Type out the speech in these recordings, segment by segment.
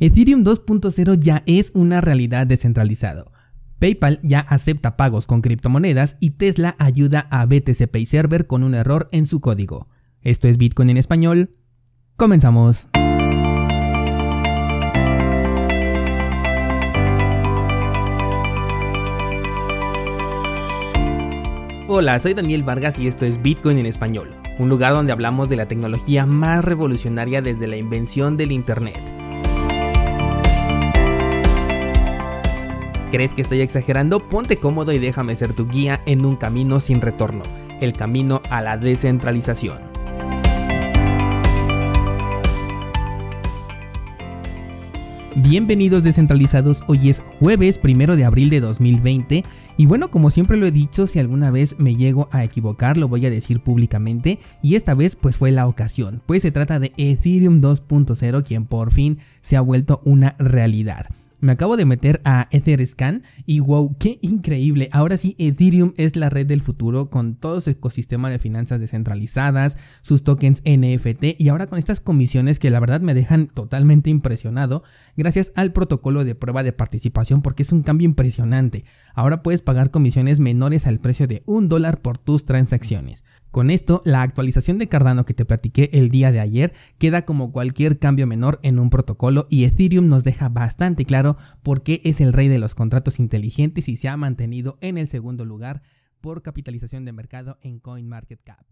Ethereum 2.0 ya es una realidad descentralizado. PayPal ya acepta pagos con criptomonedas y Tesla ayuda a BTC Pay Server con un error en su código. Esto es Bitcoin en español. Comenzamos. Hola, soy Daniel Vargas y esto es Bitcoin en español, un lugar donde hablamos de la tecnología más revolucionaria desde la invención del Internet. ¿Crees que estoy exagerando? Ponte cómodo y déjame ser tu guía en un camino sin retorno, el camino a la descentralización. Bienvenidos descentralizados, hoy es jueves primero de abril de 2020 y bueno, como siempre lo he dicho, si alguna vez me llego a equivocar lo voy a decir públicamente y esta vez pues fue la ocasión, pues se trata de Ethereum 2.0 quien por fin se ha vuelto una realidad. Me acabo de meter a Etherscan y wow, qué increíble. Ahora sí, Ethereum es la red del futuro con todo su ecosistema de finanzas descentralizadas, sus tokens NFT y ahora con estas comisiones que la verdad me dejan totalmente impresionado gracias al protocolo de prueba de participación porque es un cambio impresionante. Ahora puedes pagar comisiones menores al precio de un dólar por tus transacciones. Con esto, la actualización de Cardano que te platiqué el día de ayer queda como cualquier cambio menor en un protocolo y Ethereum nos deja bastante claro por qué es el rey de los contratos inteligentes y se ha mantenido en el segundo lugar por capitalización de mercado en CoinMarketCap.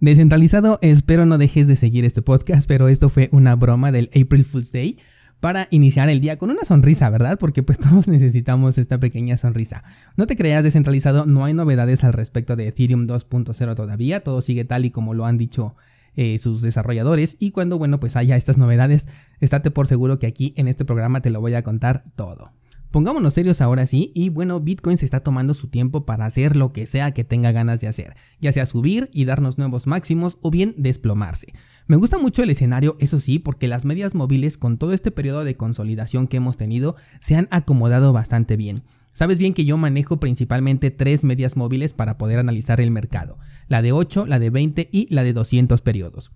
Descentralizado, espero no dejes de seguir este podcast, pero esto fue una broma del April Fool's Day para iniciar el día con una sonrisa, ¿verdad? Porque pues todos necesitamos esta pequeña sonrisa. No te creas descentralizado, no hay novedades al respecto de Ethereum 2.0 todavía, todo sigue tal y como lo han dicho eh, sus desarrolladores y cuando, bueno, pues haya estas novedades, estate por seguro que aquí en este programa te lo voy a contar todo. Pongámonos serios ahora sí y bueno, Bitcoin se está tomando su tiempo para hacer lo que sea que tenga ganas de hacer, ya sea subir y darnos nuevos máximos o bien desplomarse. Me gusta mucho el escenario, eso sí, porque las medias móviles con todo este periodo de consolidación que hemos tenido se han acomodado bastante bien. Sabes bien que yo manejo principalmente tres medias móviles para poder analizar el mercado, la de 8, la de 20 y la de 200 periodos.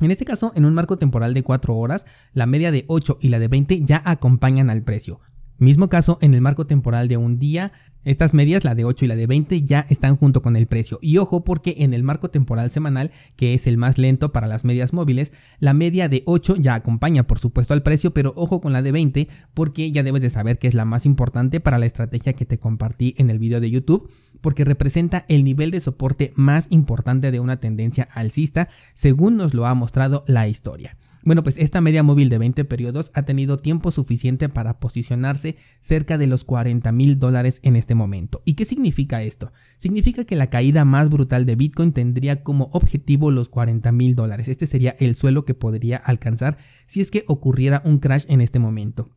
En este caso, en un marco temporal de 4 horas, la media de 8 y la de 20 ya acompañan al precio. Mismo caso en el marco temporal de un día, estas medias, la de 8 y la de 20, ya están junto con el precio. Y ojo porque en el marco temporal semanal, que es el más lento para las medias móviles, la media de 8 ya acompaña por supuesto al precio, pero ojo con la de 20 porque ya debes de saber que es la más importante para la estrategia que te compartí en el video de YouTube, porque representa el nivel de soporte más importante de una tendencia alcista, según nos lo ha mostrado la historia. Bueno, pues esta media móvil de 20 periodos ha tenido tiempo suficiente para posicionarse cerca de los 40 mil dólares en este momento. ¿Y qué significa esto? Significa que la caída más brutal de Bitcoin tendría como objetivo los 40 mil dólares. Este sería el suelo que podría alcanzar si es que ocurriera un crash en este momento.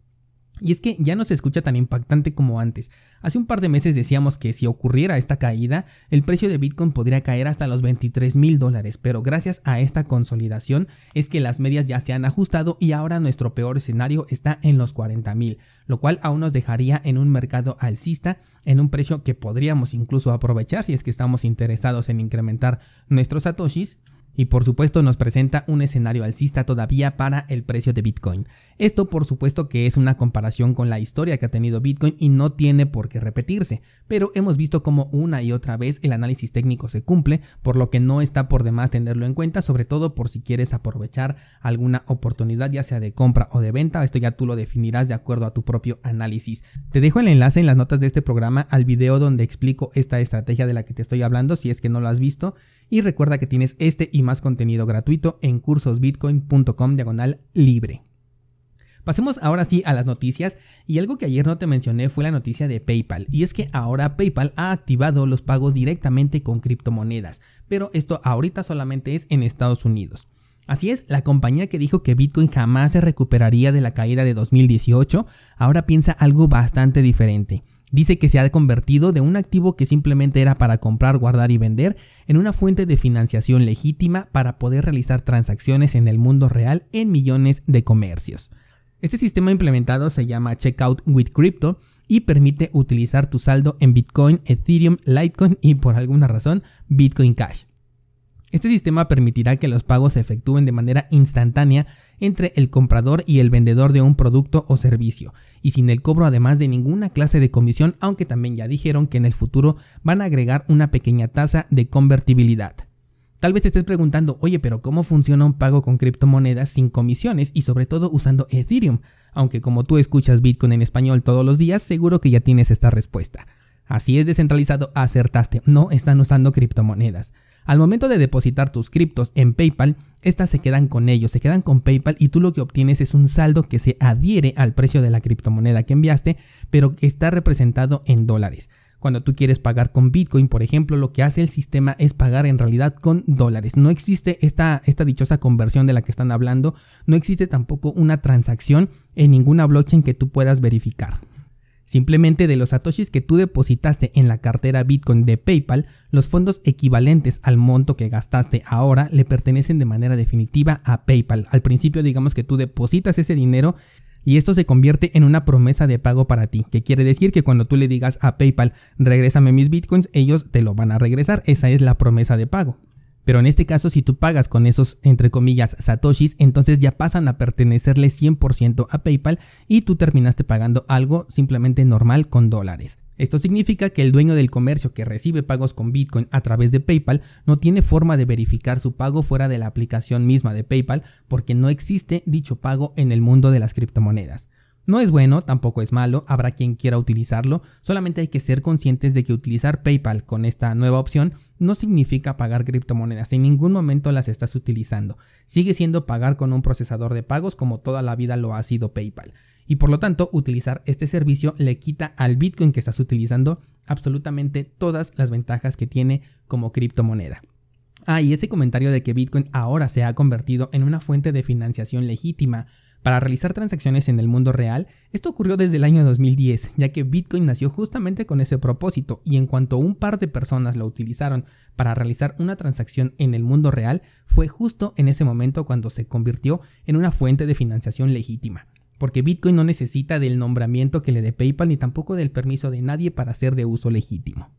Y es que ya no se escucha tan impactante como antes. Hace un par de meses decíamos que si ocurriera esta caída, el precio de Bitcoin podría caer hasta los 23 mil dólares, pero gracias a esta consolidación es que las medias ya se han ajustado y ahora nuestro peor escenario está en los 40 mil, lo cual aún nos dejaría en un mercado alcista en un precio que podríamos incluso aprovechar si es que estamos interesados en incrementar nuestros satoshis y por supuesto nos presenta un escenario alcista todavía para el precio de Bitcoin. Esto por supuesto que es una comparación con la historia que ha tenido Bitcoin y no tiene por qué repetirse, pero hemos visto como una y otra vez el análisis técnico se cumple, por lo que no está por demás tenerlo en cuenta, sobre todo por si quieres aprovechar alguna oportunidad ya sea de compra o de venta, esto ya tú lo definirás de acuerdo a tu propio análisis. Te dejo el enlace en las notas de este programa al video donde explico esta estrategia de la que te estoy hablando si es que no lo has visto y recuerda que tienes este y más contenido gratuito en cursosbitcoin.com diagonal libre. Pasemos ahora sí a las noticias y algo que ayer no te mencioné fue la noticia de PayPal y es que ahora PayPal ha activado los pagos directamente con criptomonedas, pero esto ahorita solamente es en Estados Unidos. Así es, la compañía que dijo que Bitcoin jamás se recuperaría de la caída de 2018, ahora piensa algo bastante diferente. Dice que se ha convertido de un activo que simplemente era para comprar, guardar y vender en una fuente de financiación legítima para poder realizar transacciones en el mundo real en millones de comercios. Este sistema implementado se llama Checkout with Crypto y permite utilizar tu saldo en Bitcoin, Ethereum, Litecoin y por alguna razón Bitcoin Cash. Este sistema permitirá que los pagos se efectúen de manera instantánea entre el comprador y el vendedor de un producto o servicio, y sin el cobro además de ninguna clase de comisión, aunque también ya dijeron que en el futuro van a agregar una pequeña tasa de convertibilidad. Tal vez te estés preguntando, oye, pero ¿cómo funciona un pago con criptomonedas sin comisiones y sobre todo usando Ethereum? Aunque como tú escuchas Bitcoin en español todos los días, seguro que ya tienes esta respuesta. Así es descentralizado, acertaste, no están usando criptomonedas. Al momento de depositar tus criptos en PayPal, estas se quedan con ellos, se quedan con PayPal y tú lo que obtienes es un saldo que se adhiere al precio de la criptomoneda que enviaste, pero que está representado en dólares. Cuando tú quieres pagar con Bitcoin, por ejemplo, lo que hace el sistema es pagar en realidad con dólares. No existe esta, esta dichosa conversión de la que están hablando, no existe tampoco una transacción en ninguna blockchain que tú puedas verificar. Simplemente de los satoshis que tú depositaste en la cartera Bitcoin de PayPal, los fondos equivalentes al monto que gastaste ahora le pertenecen de manera definitiva a PayPal. Al principio digamos que tú depositas ese dinero y esto se convierte en una promesa de pago para ti, que quiere decir que cuando tú le digas a PayPal, regrésame mis bitcoins, ellos te lo van a regresar, esa es la promesa de pago. Pero en este caso, si tú pagas con esos, entre comillas, satoshis, entonces ya pasan a pertenecerle 100% a PayPal y tú terminaste pagando algo simplemente normal con dólares. Esto significa que el dueño del comercio que recibe pagos con Bitcoin a través de PayPal no tiene forma de verificar su pago fuera de la aplicación misma de PayPal porque no existe dicho pago en el mundo de las criptomonedas. No es bueno, tampoco es malo, habrá quien quiera utilizarlo, solamente hay que ser conscientes de que utilizar PayPal con esta nueva opción no significa pagar criptomonedas, en ningún momento las estás utilizando, sigue siendo pagar con un procesador de pagos como toda la vida lo ha sido PayPal. Y por lo tanto, utilizar este servicio le quita al Bitcoin que estás utilizando absolutamente todas las ventajas que tiene como criptomoneda. Ah, y ese comentario de que Bitcoin ahora se ha convertido en una fuente de financiación legítima para realizar transacciones en el mundo real, esto ocurrió desde el año 2010, ya que Bitcoin nació justamente con ese propósito y en cuanto un par de personas lo utilizaron para realizar una transacción en el mundo real, fue justo en ese momento cuando se convirtió en una fuente de financiación legítima. Porque Bitcoin no necesita del nombramiento que le dé PayPal ni tampoco del permiso de nadie para ser de uso legítimo.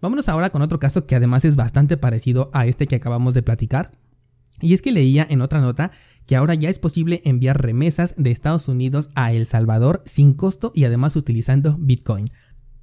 Vámonos ahora con otro caso que además es bastante parecido a este que acabamos de platicar. Y es que leía en otra nota que ahora ya es posible enviar remesas de Estados Unidos a El Salvador sin costo y además utilizando Bitcoin.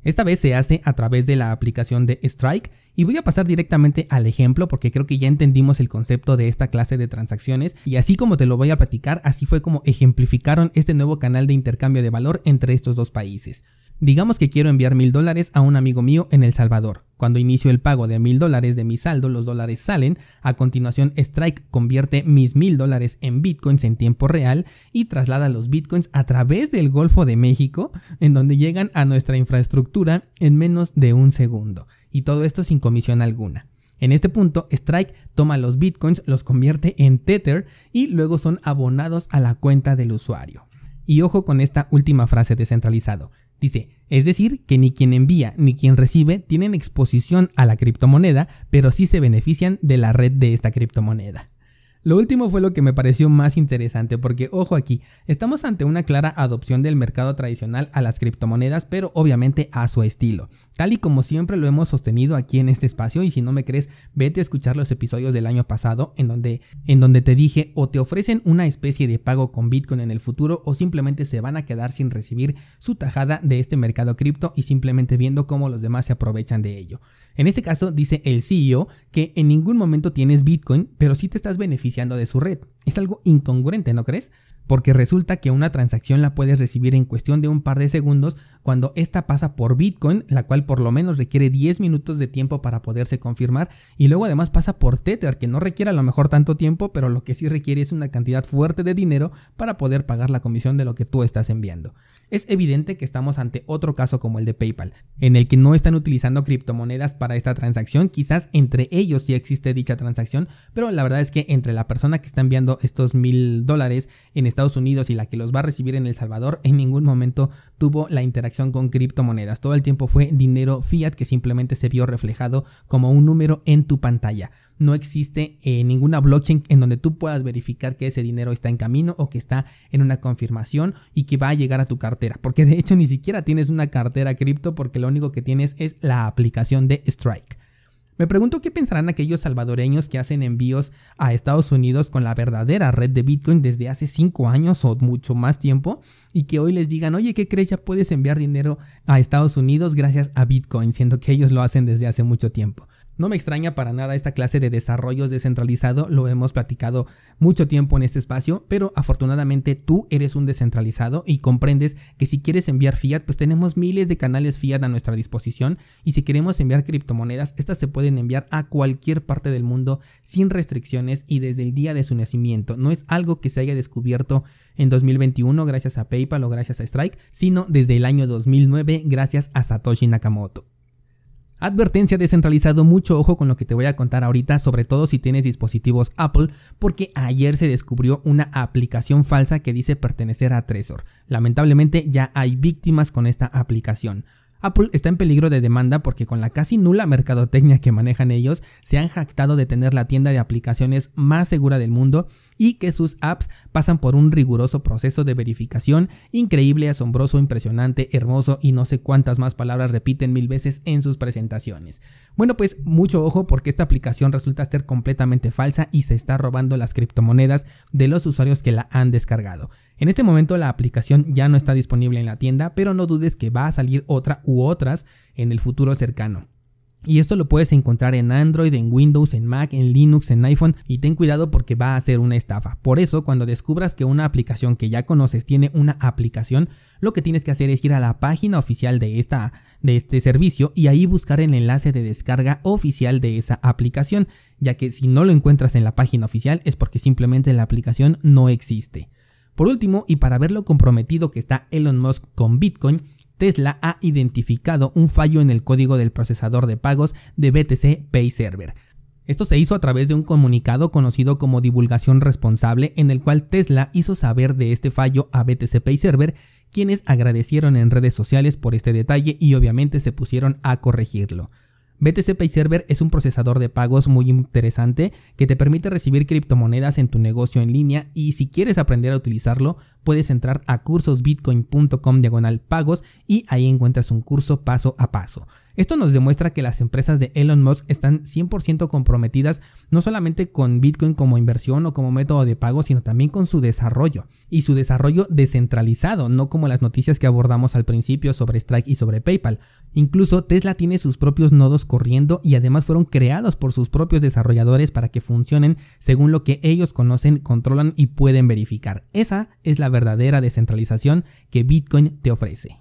Esta vez se hace a través de la aplicación de Strike y voy a pasar directamente al ejemplo porque creo que ya entendimos el concepto de esta clase de transacciones y así como te lo voy a platicar, así fue como ejemplificaron este nuevo canal de intercambio de valor entre estos dos países. Digamos que quiero enviar mil dólares a un amigo mío en El Salvador. Cuando inicio el pago de mil dólares de mi saldo, los dólares salen. A continuación, Strike convierte mis mil dólares en bitcoins en tiempo real y traslada los bitcoins a través del Golfo de México, en donde llegan a nuestra infraestructura en menos de un segundo. Y todo esto sin comisión alguna. En este punto, Strike toma los bitcoins, los convierte en Tether y luego son abonados a la cuenta del usuario. Y ojo con esta última frase descentralizado. Dice, es decir, que ni quien envía ni quien recibe tienen exposición a la criptomoneda, pero sí se benefician de la red de esta criptomoneda. Lo último fue lo que me pareció más interesante porque, ojo aquí, estamos ante una clara adopción del mercado tradicional a las criptomonedas, pero obviamente a su estilo. Tal y como siempre lo hemos sostenido aquí en este espacio y si no me crees, vete a escuchar los episodios del año pasado en donde, en donde te dije o te ofrecen una especie de pago con Bitcoin en el futuro o simplemente se van a quedar sin recibir su tajada de este mercado cripto y simplemente viendo cómo los demás se aprovechan de ello. En este caso dice el CEO que en ningún momento tienes Bitcoin, pero sí te estás beneficiando de su red. Es algo incongruente, ¿no crees? Porque resulta que una transacción la puedes recibir en cuestión de un par de segundos cuando esta pasa por Bitcoin, la cual por lo menos requiere 10 minutos de tiempo para poderse confirmar, y luego además pasa por Tether, que no requiere a lo mejor tanto tiempo, pero lo que sí requiere es una cantidad fuerte de dinero para poder pagar la comisión de lo que tú estás enviando. Es evidente que estamos ante otro caso como el de PayPal, en el que no están utilizando criptomonedas para esta transacción, quizás entre ellos sí existe dicha transacción, pero la verdad es que entre la persona que está enviando estos mil dólares en Estados Unidos y la que los va a recibir en El Salvador, en ningún momento tuvo la interacción con criptomonedas. Todo el tiempo fue dinero fiat que simplemente se vio reflejado como un número en tu pantalla no existe eh, ninguna blockchain en donde tú puedas verificar que ese dinero está en camino o que está en una confirmación y que va a llegar a tu cartera. Porque de hecho ni siquiera tienes una cartera cripto porque lo único que tienes es la aplicación de Strike. Me pregunto qué pensarán aquellos salvadoreños que hacen envíos a Estados Unidos con la verdadera red de Bitcoin desde hace 5 años o mucho más tiempo y que hoy les digan, oye, ¿qué crees? Ya puedes enviar dinero a Estados Unidos gracias a Bitcoin, siendo que ellos lo hacen desde hace mucho tiempo. No me extraña para nada esta clase de desarrollos descentralizado, lo hemos platicado mucho tiempo en este espacio, pero afortunadamente tú eres un descentralizado y comprendes que si quieres enviar fiat, pues tenemos miles de canales fiat a nuestra disposición y si queremos enviar criptomonedas, estas se pueden enviar a cualquier parte del mundo sin restricciones y desde el día de su nacimiento. No es algo que se haya descubierto en 2021 gracias a PayPal o gracias a Strike, sino desde el año 2009 gracias a Satoshi Nakamoto. Advertencia descentralizado, mucho ojo con lo que te voy a contar ahorita, sobre todo si tienes dispositivos Apple, porque ayer se descubrió una aplicación falsa que dice pertenecer a Trezor. Lamentablemente ya hay víctimas con esta aplicación. Apple está en peligro de demanda porque con la casi nula mercadotecnia que manejan ellos, se han jactado de tener la tienda de aplicaciones más segura del mundo y que sus apps pasan por un riguroso proceso de verificación increíble, asombroso, impresionante, hermoso y no sé cuántas más palabras repiten mil veces en sus presentaciones. Bueno, pues mucho ojo porque esta aplicación resulta ser completamente falsa y se está robando las criptomonedas de los usuarios que la han descargado. En este momento la aplicación ya no está disponible en la tienda, pero no dudes que va a salir otra u otras en el futuro cercano. Y esto lo puedes encontrar en Android, en Windows, en Mac, en Linux, en iPhone y ten cuidado porque va a ser una estafa. Por eso, cuando descubras que una aplicación que ya conoces tiene una aplicación, lo que tienes que hacer es ir a la página oficial de, esta, de este servicio y ahí buscar el enlace de descarga oficial de esa aplicación, ya que si no lo encuentras en la página oficial es porque simplemente la aplicación no existe. Por último, y para ver lo comprometido que está Elon Musk con Bitcoin, Tesla ha identificado un fallo en el código del procesador de pagos de BTC Pay Server. Esto se hizo a través de un comunicado conocido como divulgación responsable en el cual Tesla hizo saber de este fallo a BTC Pay Server, quienes agradecieron en redes sociales por este detalle y obviamente se pusieron a corregirlo. BTC Pay Server es un procesador de pagos muy interesante que te permite recibir criptomonedas en tu negocio en línea y si quieres aprender a utilizarlo puedes entrar a cursosbitcoin.com diagonal pagos y ahí encuentras un curso paso a paso. Esto nos demuestra que las empresas de Elon Musk están 100% comprometidas no solamente con Bitcoin como inversión o como método de pago, sino también con su desarrollo y su desarrollo descentralizado, no como las noticias que abordamos al principio sobre Strike y sobre PayPal. Incluso Tesla tiene sus propios nodos corriendo y además fueron creados por sus propios desarrolladores para que funcionen según lo que ellos conocen, controlan y pueden verificar. Esa es la verdadera descentralización que Bitcoin te ofrece.